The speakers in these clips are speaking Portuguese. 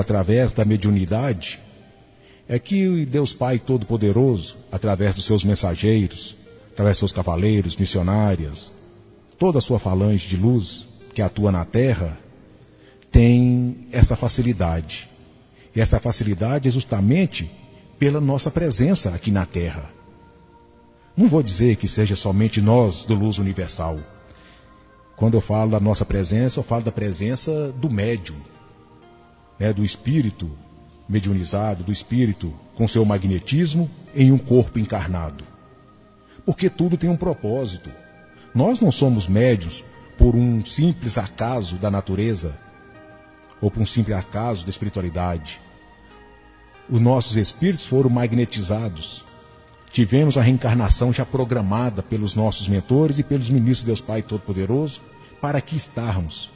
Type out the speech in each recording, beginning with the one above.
através da mediunidade, é que Deus Pai Todo-Poderoso, através dos seus mensageiros, através dos seus cavaleiros, missionárias, toda a sua falange de luz que atua na terra, tem essa facilidade. E essa facilidade é justamente pela nossa presença aqui na terra. Não vou dizer que seja somente nós do Luz Universal. Quando eu falo da nossa presença, eu falo da presença do médium, né, do espírito mediunizado, do espírito com seu magnetismo em um corpo encarnado. Porque tudo tem um propósito. Nós não somos médios por um simples acaso da natureza ou por um simples acaso da espiritualidade. Os nossos espíritos foram magnetizados. Tivemos a reencarnação já programada pelos nossos mentores e pelos ministros de Deus Pai Todo-Poderoso para aqui estarmos,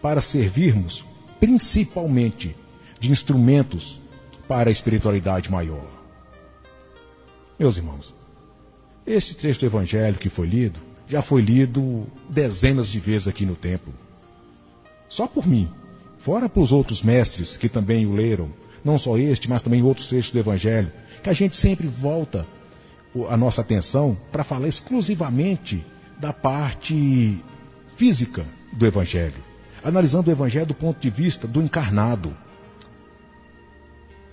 para servirmos principalmente de instrumentos para a espiritualidade maior. Meus irmãos, esse trecho do Evangelho que foi lido já foi lido dezenas de vezes aqui no templo. Só por mim, fora para os outros mestres que também o leram, não só este, mas também outros trechos do Evangelho, que a gente sempre volta a nossa atenção para falar exclusivamente da parte física do Evangelho, analisando o Evangelho do ponto de vista do encarnado.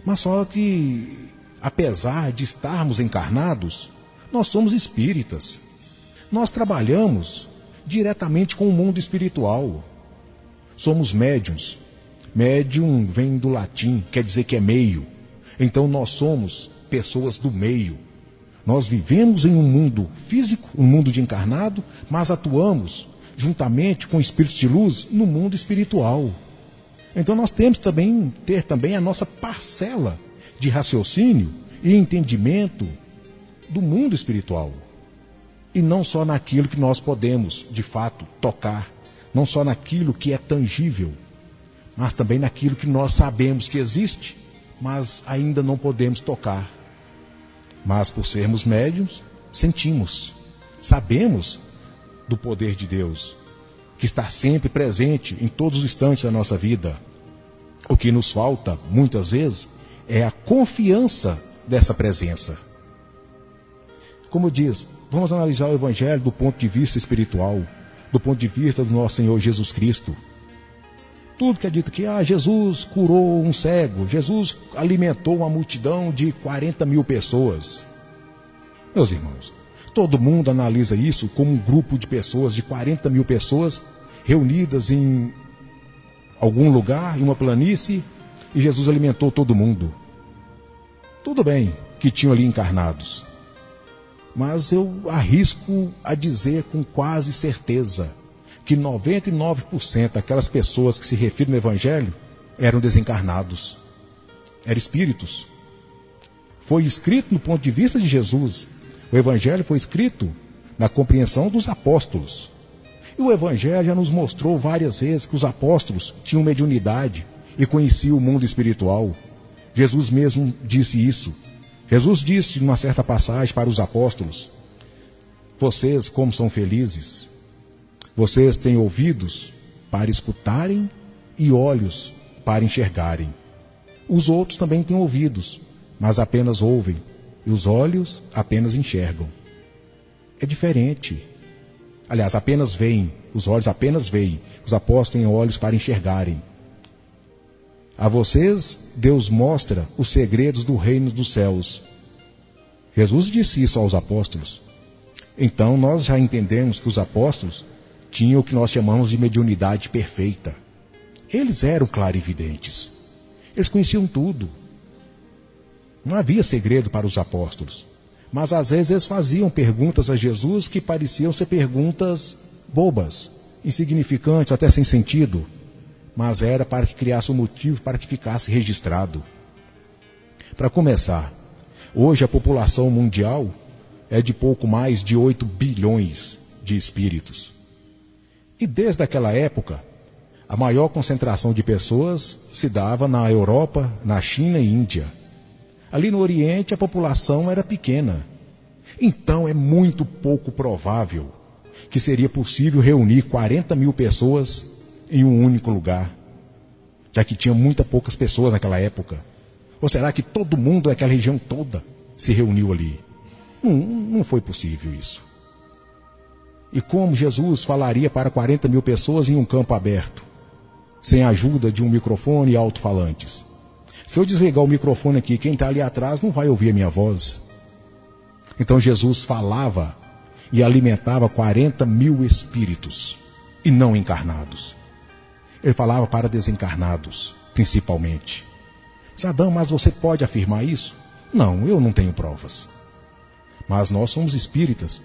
Mas só que, apesar de estarmos encarnados, nós somos espíritas. Nós trabalhamos diretamente com o mundo espiritual. Somos médiums. Médium vem do latim, quer dizer que é meio. Então nós somos pessoas do meio. Nós vivemos em um mundo físico, um mundo de encarnado, mas atuamos juntamente com espíritos de luz no mundo espiritual. Então nós temos também ter também a nossa parcela de raciocínio e entendimento do mundo espiritual. E não só naquilo que nós podemos, de fato, tocar, não só naquilo que é tangível, mas também naquilo que nós sabemos que existe, mas ainda não podemos tocar. Mas por sermos médiums, sentimos, sabemos do poder de Deus, que está sempre presente em todos os instantes da nossa vida. O que nos falta, muitas vezes, é a confiança dessa presença. Como diz, vamos analisar o Evangelho do ponto de vista espiritual, do ponto de vista do nosso Senhor Jesus Cristo. Tudo que é dito que ah, Jesus curou um cego, Jesus alimentou uma multidão de 40 mil pessoas. Meus irmãos, todo mundo analisa isso como um grupo de pessoas, de 40 mil pessoas, reunidas em algum lugar, em uma planície, e Jesus alimentou todo mundo. Tudo bem que tinham ali encarnados, mas eu arrisco a dizer com quase certeza que 99% daquelas pessoas que se referem no Evangelho eram desencarnados, eram espíritos. Foi escrito no ponto de vista de Jesus. O Evangelho foi escrito na compreensão dos apóstolos. E o Evangelho já nos mostrou várias vezes que os apóstolos tinham mediunidade e conheciam o mundo espiritual. Jesus mesmo disse isso. Jesus disse numa certa passagem para os apóstolos: Vocês, como são felizes, vocês têm ouvidos para escutarem e olhos para enxergarem. Os outros também têm ouvidos, mas apenas ouvem, e os olhos apenas enxergam. É diferente. Aliás, apenas veem, os olhos apenas veem, os apóstolos têm olhos para enxergarem. A vocês, Deus mostra os segredos do reino dos céus. Jesus disse isso aos apóstolos. Então nós já entendemos que os apóstolos tinham o que nós chamamos de mediunidade perfeita. Eles eram clarividentes. Eles conheciam tudo. Não havia segredo para os apóstolos. Mas às vezes eles faziam perguntas a Jesus que pareciam ser perguntas bobas, insignificantes, até sem sentido. Mas era para que criasse um motivo para que ficasse registrado. Para começar, hoje a população mundial é de pouco mais de 8 bilhões de espíritos. E desde aquela época, a maior concentração de pessoas se dava na Europa, na China e Índia. Ali no Oriente a população era pequena. Então é muito pouco provável que seria possível reunir 40 mil pessoas em um único lugar. já que tinha muitas poucas pessoas naquela época? Ou será que todo mundo daquela região toda se reuniu ali? Não, não foi possível isso. E como Jesus falaria para 40 mil pessoas em um campo aberto, sem a ajuda de um microfone e alto-falantes? Se eu desligar o microfone aqui, quem está ali atrás não vai ouvir a minha voz. Então Jesus falava e alimentava 40 mil espíritos e não encarnados. Ele falava para desencarnados, principalmente. Sadam, mas você pode afirmar isso? Não, eu não tenho provas. Mas nós somos espíritas.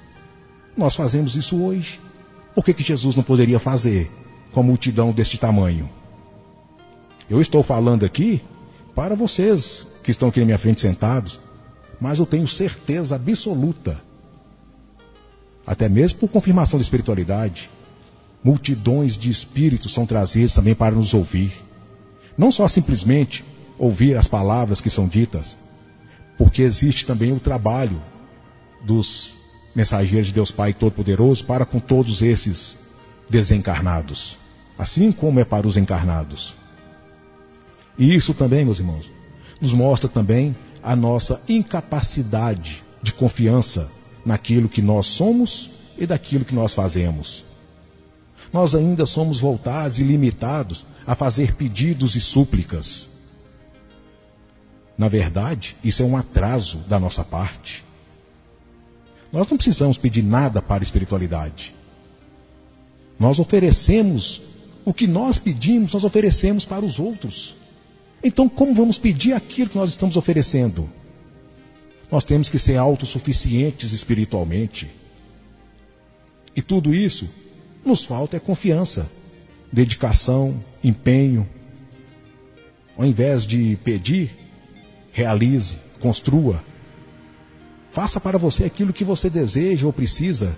Nós fazemos isso hoje. Por que, que Jesus não poderia fazer com a multidão deste tamanho? Eu estou falando aqui para vocês que estão aqui na minha frente sentados, mas eu tenho certeza absoluta, até mesmo por confirmação da espiritualidade, multidões de espíritos são trazidos também para nos ouvir. Não só simplesmente ouvir as palavras que são ditas, porque existe também o trabalho dos mensageiros de Deus Pai Todo-Poderoso para com todos esses desencarnados, assim como é para os encarnados. E isso também, meus irmãos, nos mostra também a nossa incapacidade de confiança naquilo que nós somos e daquilo que nós fazemos. Nós ainda somos voltados e limitados a fazer pedidos e súplicas. Na verdade, isso é um atraso da nossa parte. Nós não precisamos pedir nada para a espiritualidade. Nós oferecemos o que nós pedimos, nós oferecemos para os outros. Então, como vamos pedir aquilo que nós estamos oferecendo? Nós temos que ser autossuficientes espiritualmente. E tudo isso nos falta é confiança, dedicação, empenho. Ao invés de pedir, realize, construa. Faça para você aquilo que você deseja ou precisa.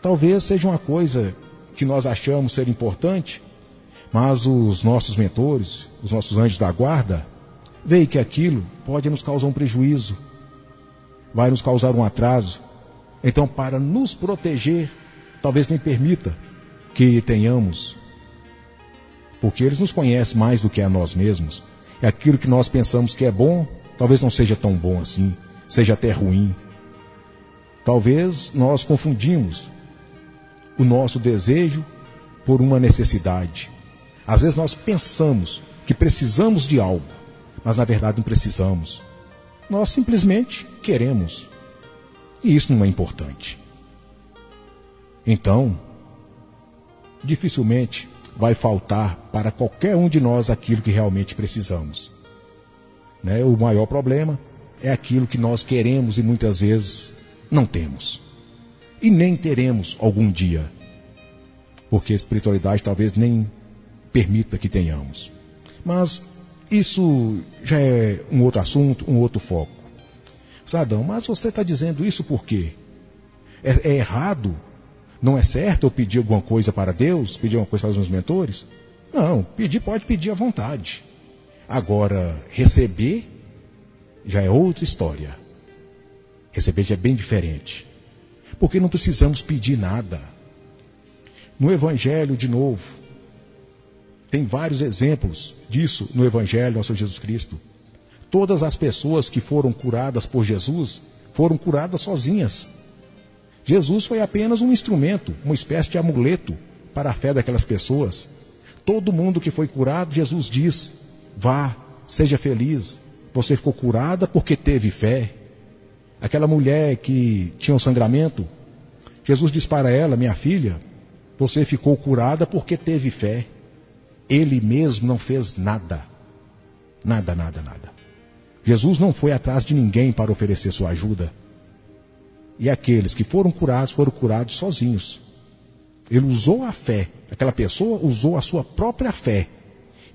Talvez seja uma coisa que nós achamos ser importante, mas os nossos mentores, os nossos anjos da guarda, veem que aquilo pode nos causar um prejuízo, vai nos causar um atraso. Então, para nos proteger, talvez nem permita que tenhamos, porque eles nos conhecem mais do que a nós mesmos. E aquilo que nós pensamos que é bom, talvez não seja tão bom assim, seja até ruim. Talvez nós confundimos o nosso desejo por uma necessidade. Às vezes nós pensamos que precisamos de algo, mas na verdade não precisamos. Nós simplesmente queremos. E isso não é importante. Então, dificilmente vai faltar para qualquer um de nós aquilo que realmente precisamos. Né? O maior problema é aquilo que nós queremos e muitas vezes não temos. E nem teremos algum dia. Porque a espiritualidade talvez nem permita que tenhamos. Mas isso já é um outro assunto, um outro foco. Sadão, mas você está dizendo isso por quê? É, é, errado? Não é certo eu pedir alguma coisa para Deus? Pedir alguma coisa para os meus mentores? Não, pedir pode pedir à vontade. Agora, receber já é outra história. Receber já é bem diferente. Porque não precisamos pedir nada. No Evangelho, de novo, tem vários exemplos disso no Evangelho, nosso Jesus Cristo. Todas as pessoas que foram curadas por Jesus foram curadas sozinhas. Jesus foi apenas um instrumento, uma espécie de amuleto para a fé daquelas pessoas. Todo mundo que foi curado, Jesus diz: vá, seja feliz. Você ficou curada porque teve fé. Aquela mulher que tinha um sangramento, Jesus diz para ela: minha filha, você ficou curada porque teve fé ele mesmo não fez nada. Nada, nada, nada. Jesus não foi atrás de ninguém para oferecer sua ajuda. E aqueles que foram curados foram curados sozinhos. Ele usou a fé. Aquela pessoa usou a sua própria fé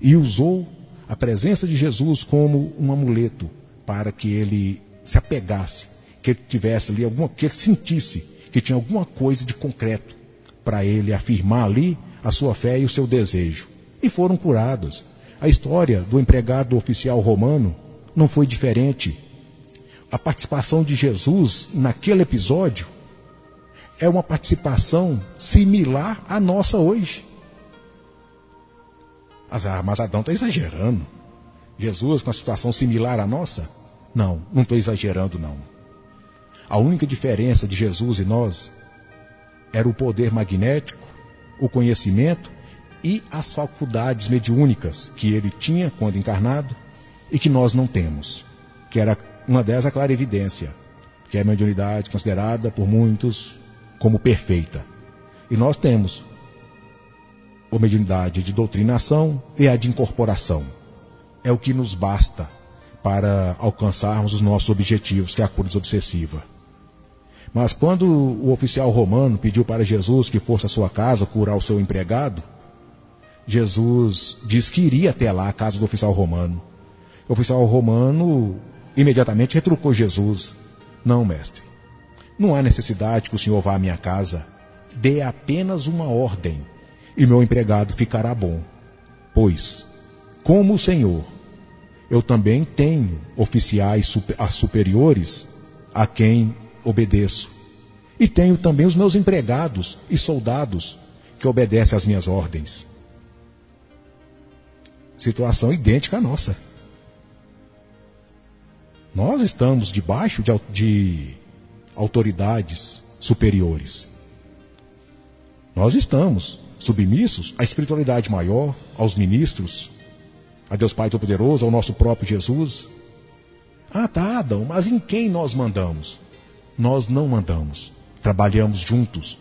e usou a presença de Jesus como um amuleto para que ele se apegasse, que ele tivesse ali alguma, que ele sentisse que tinha alguma coisa de concreto para ele afirmar ali a sua fé e o seu desejo e foram curados. A história do empregado oficial romano não foi diferente. A participação de Jesus naquele episódio é uma participação similar à nossa hoje. Ah, mas Adão está exagerando. Jesus com uma situação similar à nossa? Não, não estou exagerando, não. A única diferença de Jesus e nós era o poder magnético, o conhecimento e as faculdades mediúnicas que ele tinha quando encarnado e que nós não temos. Que era uma delas a clara evidência, que é a mediunidade considerada por muitos como perfeita. E nós temos a mediunidade de doutrinação e a de incorporação. É o que nos basta para alcançarmos os nossos objetivos, que é a cura desobsessiva. Mas quando o oficial romano pediu para Jesus que fosse à sua casa curar o seu empregado, Jesus disse que iria até lá, a casa do oficial romano. O oficial romano imediatamente retrucou Jesus: Não, mestre, não há necessidade que o senhor vá à minha casa. Dê apenas uma ordem e meu empregado ficará bom. Pois, como o senhor, eu também tenho oficiais superiores a quem obedeço. E tenho também os meus empregados e soldados que obedecem às minhas ordens. Situação idêntica à nossa. Nós estamos debaixo de, de autoridades superiores. Nós estamos submissos à espiritualidade maior, aos ministros, a Deus Pai Todo-Poderoso, ao nosso próprio Jesus. Ah, tá, Adão, mas em quem nós mandamos? Nós não mandamos. Trabalhamos juntos.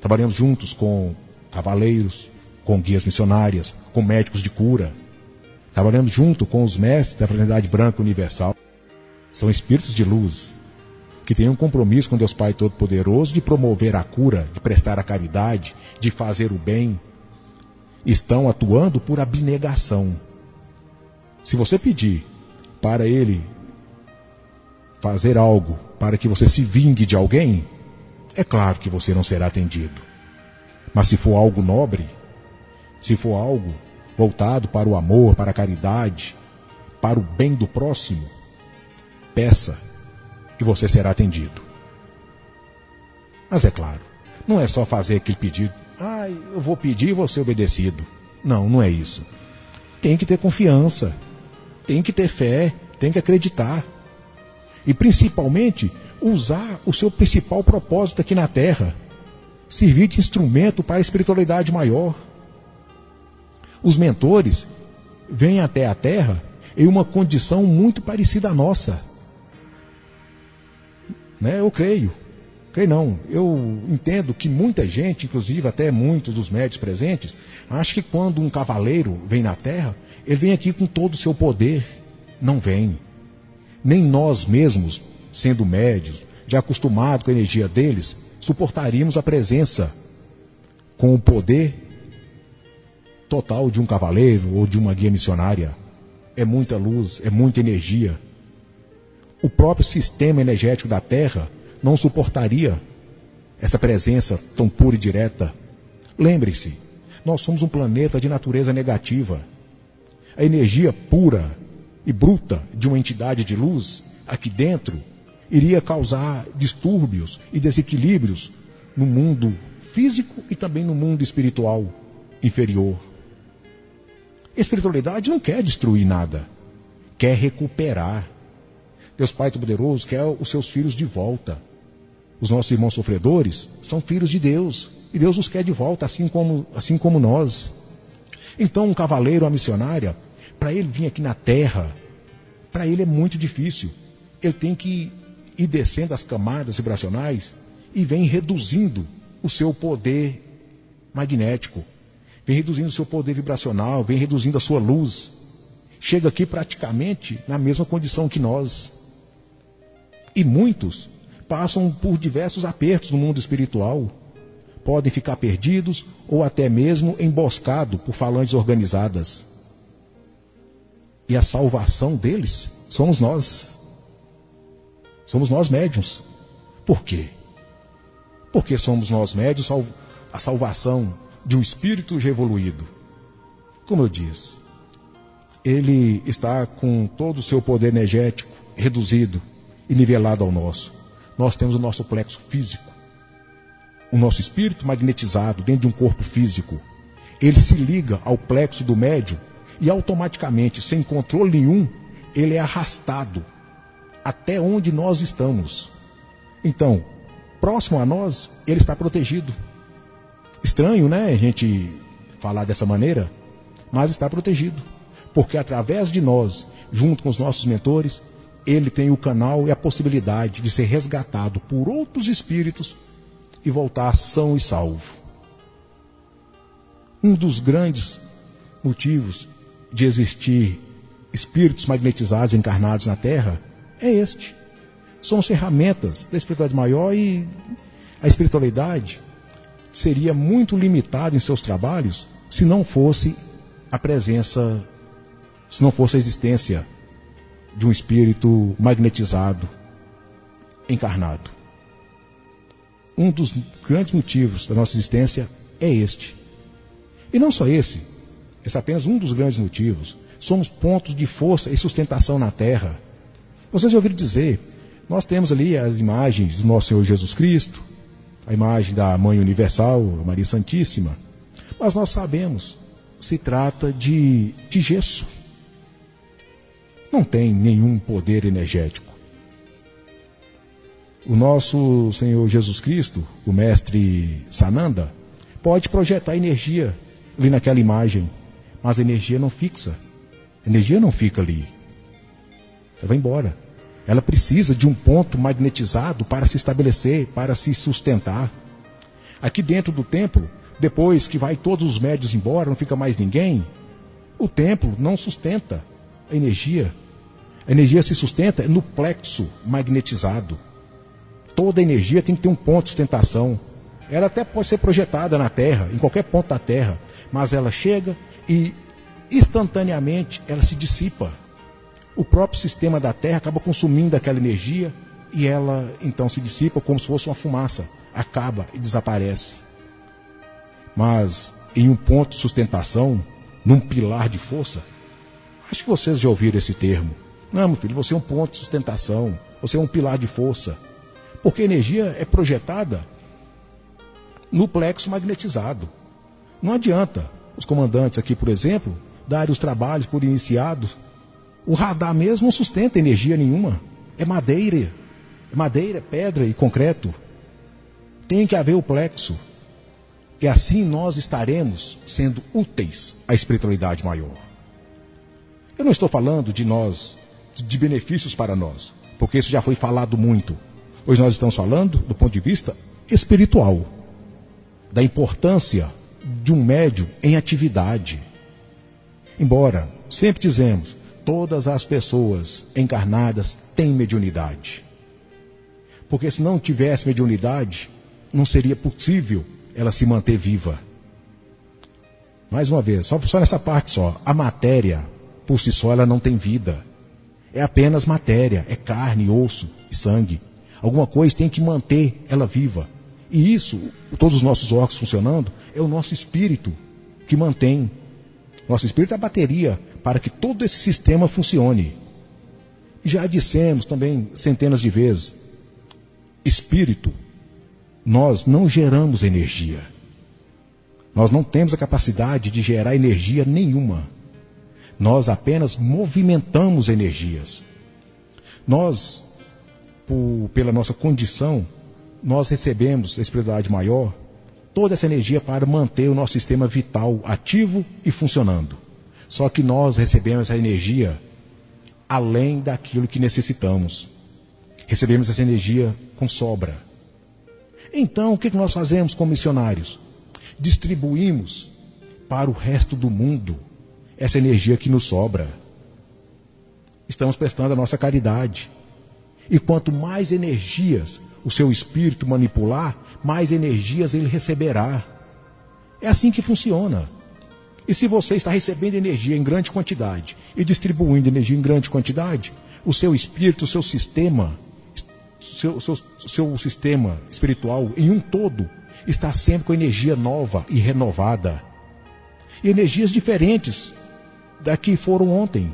Trabalhamos juntos com cavaleiros, com guias missionárias, com médicos de cura. Trabalhamos junto com os mestres da fraternidade branca universal. São espíritos de luz que têm um compromisso com Deus Pai Todo-Poderoso de promover a cura, de prestar a caridade, de fazer o bem. Estão atuando por abnegação. Se você pedir para ele fazer algo para que você se vingue de alguém, é claro que você não será atendido. Mas se for algo nobre, se for algo voltado para o amor, para a caridade, para o bem do próximo, peça e você será atendido. Mas é claro, não é só fazer aquele pedido, ah, eu vou pedir e vou ser obedecido. Não, não é isso. Tem que ter confiança, tem que ter fé, tem que acreditar e principalmente usar o seu principal propósito aqui na Terra, servir de instrumento para a espiritualidade maior. Os mentores vêm até a Terra em uma condição muito parecida à nossa. Né? Eu creio. Creio não. Eu entendo que muita gente, inclusive até muitos dos médios presentes, acha que quando um cavaleiro vem na Terra, ele vem aqui com todo o seu poder. Não vem nem nós mesmos, sendo médios, já acostumados com a energia deles, suportaríamos a presença com o poder total de um cavaleiro ou de uma guia missionária. É muita luz, é muita energia. O próprio sistema energético da Terra não suportaria essa presença tão pura e direta. Lembre-se, nós somos um planeta de natureza negativa. A energia pura e bruta de uma entidade de luz aqui dentro iria causar distúrbios e desequilíbrios no mundo físico e também no mundo espiritual inferior. Espiritualidade não quer destruir nada, quer recuperar. Deus Pai Todo-Poderoso quer os seus filhos de volta. Os nossos irmãos sofredores são filhos de Deus e Deus os quer de volta, assim como, assim como nós. Então, um cavaleiro, uma missionária, para ele vir aqui na terra, para ele é muito difícil. Ele tem que ir descendo as camadas vibracionais e vem reduzindo o seu poder magnético, vem reduzindo o seu poder vibracional, vem reduzindo a sua luz. Chega aqui praticamente na mesma condição que nós. E muitos passam por diversos apertos no mundo espiritual. Podem ficar perdidos ou até mesmo emboscados por falantes organizadas. E a salvação deles somos nós. Somos nós médiums. Por quê? Porque somos nós médios a salvação de um espírito evoluído. Como eu disse, ele está com todo o seu poder energético reduzido e nivelado ao nosso. Nós temos o nosso plexo físico, o nosso espírito magnetizado dentro de um corpo físico. ele se liga ao plexo do médium e automaticamente, sem controle nenhum, ele é arrastado até onde nós estamos. Então, próximo a nós, ele está protegido. Estranho, né, a gente falar dessa maneira, mas está protegido. Porque através de nós, junto com os nossos mentores, ele tem o canal e a possibilidade de ser resgatado por outros espíritos e voltar são e salvo. Um dos grandes motivos de existir espíritos magnetizados encarnados na Terra é este. São ferramentas da espiritualidade maior e a espiritualidade seria muito limitada em seus trabalhos se não fosse a presença, se não fosse a existência de um espírito magnetizado, encarnado. Um dos grandes motivos da nossa existência é este. E não só esse, esse é apenas um dos grandes motivos. Somos pontos de força e sustentação na Terra. Vocês já ouviram dizer, nós temos ali as imagens do nosso Senhor Jesus Cristo, a imagem da Mãe Universal, Maria Santíssima, mas nós sabemos, se trata de, de gesso. Não tem nenhum poder energético. O nosso Senhor Jesus Cristo, o Mestre Sananda, pode projetar energia ali naquela imagem, mas a energia não fixa. A energia não fica ali. Ela vai embora. Ela precisa de um ponto magnetizado para se estabelecer, para se sustentar. Aqui dentro do templo, depois que vai todos os médios embora, não fica mais ninguém, o templo não sustenta a energia. A energia se sustenta no plexo magnetizado. Toda energia tem que ter um ponto de sustentação. Ela até pode ser projetada na Terra, em qualquer ponto da Terra, mas ela chega e instantaneamente ela se dissipa o próprio sistema da Terra acaba consumindo aquela energia e ela então se dissipa como se fosse uma fumaça, acaba e desaparece. Mas em um ponto de sustentação, num pilar de força, acho que vocês já ouviram esse termo. Não, meu filho, você é um ponto de sustentação, você é um pilar de força. Porque a energia é projetada no plexo magnetizado. Não adianta os comandantes aqui, por exemplo, darem os trabalhos por iniciados o radar mesmo não sustenta energia nenhuma. É madeira. É madeira, pedra e concreto. Tem que haver o plexo. E assim nós estaremos sendo úteis à espiritualidade maior. Eu não estou falando de nós, de benefícios para nós, porque isso já foi falado muito. Hoje nós estamos falando do ponto de vista espiritual, da importância de um médium em atividade. Embora sempre dizemos, todas as pessoas encarnadas têm mediunidade. Porque se não tivesse mediunidade, não seria possível ela se manter viva. Mais uma vez, só, só nessa parte só. A matéria, por si só, ela não tem vida. É apenas matéria, é carne, osso e sangue. Alguma coisa tem que manter ela viva. E isso, todos os nossos órgãos funcionando, é o nosso espírito que mantém. Nosso espírito é a bateria para que todo esse sistema funcione. Já dissemos também centenas de vezes: espírito, nós não geramos energia. Nós não temos a capacidade de gerar energia nenhuma. Nós apenas movimentamos energias. Nós, por, pela nossa condição, nós recebemos a espiritualidade maior toda essa energia para manter o nosso sistema vital ativo e funcionando. Só que nós recebemos essa energia além daquilo que necessitamos. Recebemos essa energia com sobra. Então, o que nós fazemos como missionários? Distribuímos para o resto do mundo essa energia que nos sobra. Estamos prestando a nossa caridade. E quanto mais energias o seu espírito manipular, mais energias ele receberá. É assim que funciona. E se você está recebendo energia em grande quantidade e distribuindo energia em grande quantidade, o seu espírito, o seu sistema, seu, seu, seu sistema espiritual em um todo está sempre com energia nova e renovada. E energias diferentes da que foram ontem.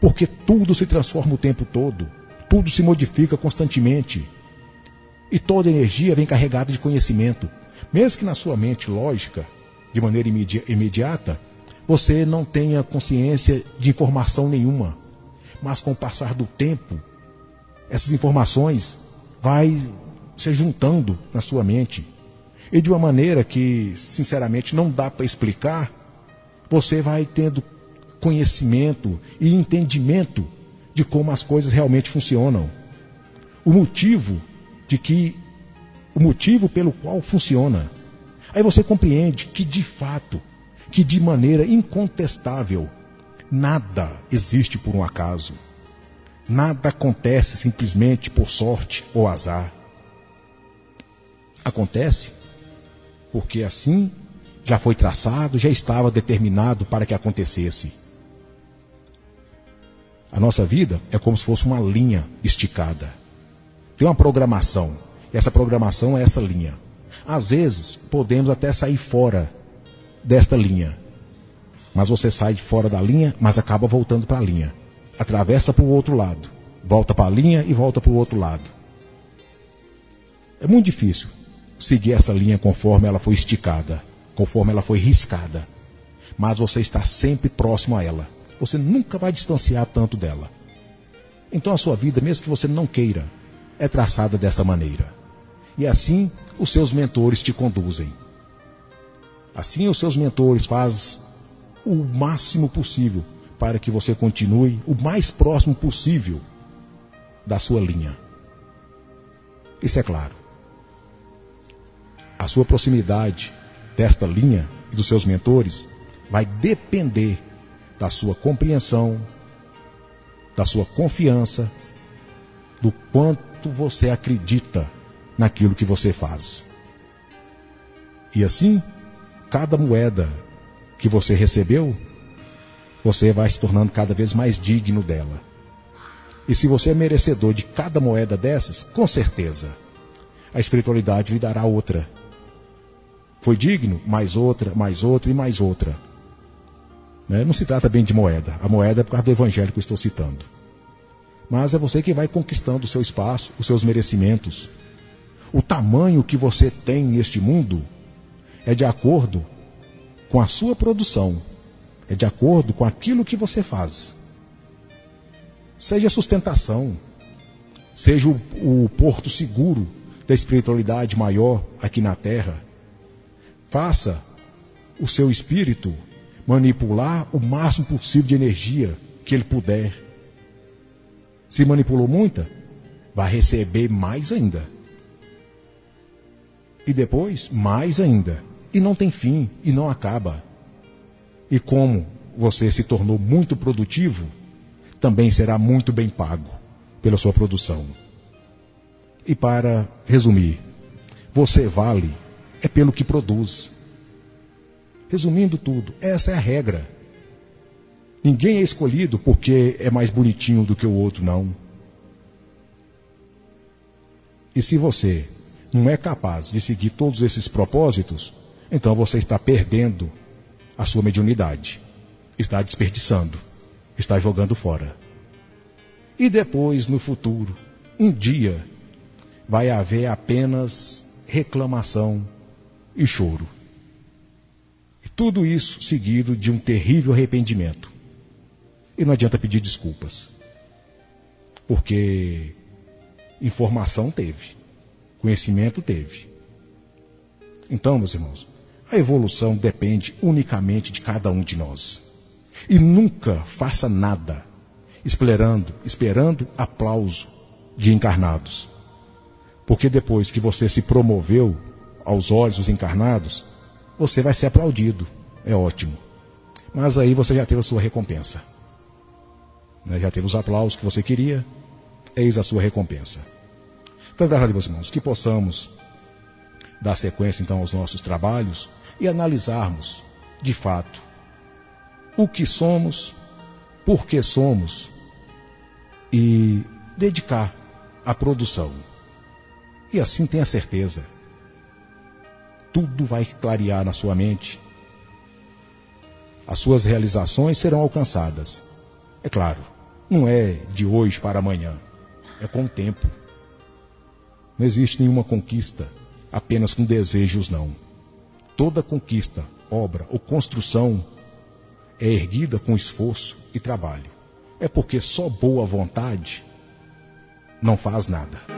Porque tudo se transforma o tempo todo, tudo se modifica constantemente. E toda energia vem carregada de conhecimento, mesmo que na sua mente lógica de maneira imediata, você não tenha consciência de informação nenhuma. Mas com o passar do tempo, essas informações vai se juntando na sua mente. E de uma maneira que, sinceramente, não dá para explicar, você vai tendo conhecimento e entendimento de como as coisas realmente funcionam. O motivo de que o motivo pelo qual funciona. Aí você compreende que de fato, que de maneira incontestável, nada existe por um acaso. Nada acontece simplesmente por sorte ou azar. Acontece porque assim já foi traçado, já estava determinado para que acontecesse. A nossa vida é como se fosse uma linha esticada. Tem uma programação. Essa programação é essa linha. Às vezes, podemos até sair fora desta linha. Mas você sai fora da linha, mas acaba voltando para a linha. Atravessa para o outro lado. Volta para a linha e volta para o outro lado. É muito difícil seguir essa linha conforme ela foi esticada, conforme ela foi riscada. Mas você está sempre próximo a ela. Você nunca vai distanciar tanto dela. Então a sua vida, mesmo que você não queira, é traçada desta maneira. E assim os seus mentores te conduzem. Assim os seus mentores fazem o máximo possível para que você continue o mais próximo possível da sua linha. Isso é claro. A sua proximidade desta linha e dos seus mentores vai depender da sua compreensão, da sua confiança, do quanto você acredita naquilo que você faz. E assim, cada moeda que você recebeu, você vai se tornando cada vez mais digno dela. E se você é merecedor de cada moeda dessas, com certeza, a espiritualidade lhe dará outra. Foi digno, mais outra, mais outra e mais outra. Né? Não se trata bem de moeda. A moeda é por causa do evangelho que eu estou citando. Mas é você que vai conquistando o seu espaço, os seus merecimentos. O tamanho que você tem neste mundo é de acordo com a sua produção, é de acordo com aquilo que você faz. Seja sustentação, seja o, o porto seguro da espiritualidade maior aqui na terra. Faça o seu espírito manipular o máximo possível de energia que ele puder. Se manipulou muita, vai receber mais ainda. E depois, mais ainda. E não tem fim, e não acaba. E como você se tornou muito produtivo, também será muito bem pago pela sua produção. E para resumir, você vale é pelo que produz. Resumindo tudo, essa é a regra. Ninguém é escolhido porque é mais bonitinho do que o outro, não. E se você não é capaz de seguir todos esses propósitos, então você está perdendo a sua mediunidade. Está desperdiçando. Está jogando fora. E depois, no futuro, um dia, vai haver apenas reclamação e choro. Tudo isso seguido de um terrível arrependimento. E não adianta pedir desculpas. Porque informação teve, conhecimento teve. Então, meus irmãos, a evolução depende unicamente de cada um de nós. E nunca faça nada esperando, esperando aplauso de encarnados. Porque depois que você se promoveu aos olhos dos encarnados, você vai ser aplaudido. É ótimo. Mas aí você já teve a sua recompensa. Né? Já teve os aplausos que você queria, eis a sua recompensa. Então, graças a Deus, irmãos, que possamos dar sequência então aos nossos trabalhos e analisarmos, de fato, o que somos, por que somos e dedicar à produção. E assim tenha certeza tudo vai clarear na sua mente. As suas realizações serão alcançadas. É claro, não é de hoje para amanhã, é com o tempo. Não existe nenhuma conquista apenas com desejos, não. Toda conquista obra ou construção é erguida com esforço e trabalho, é porque só boa vontade não faz nada.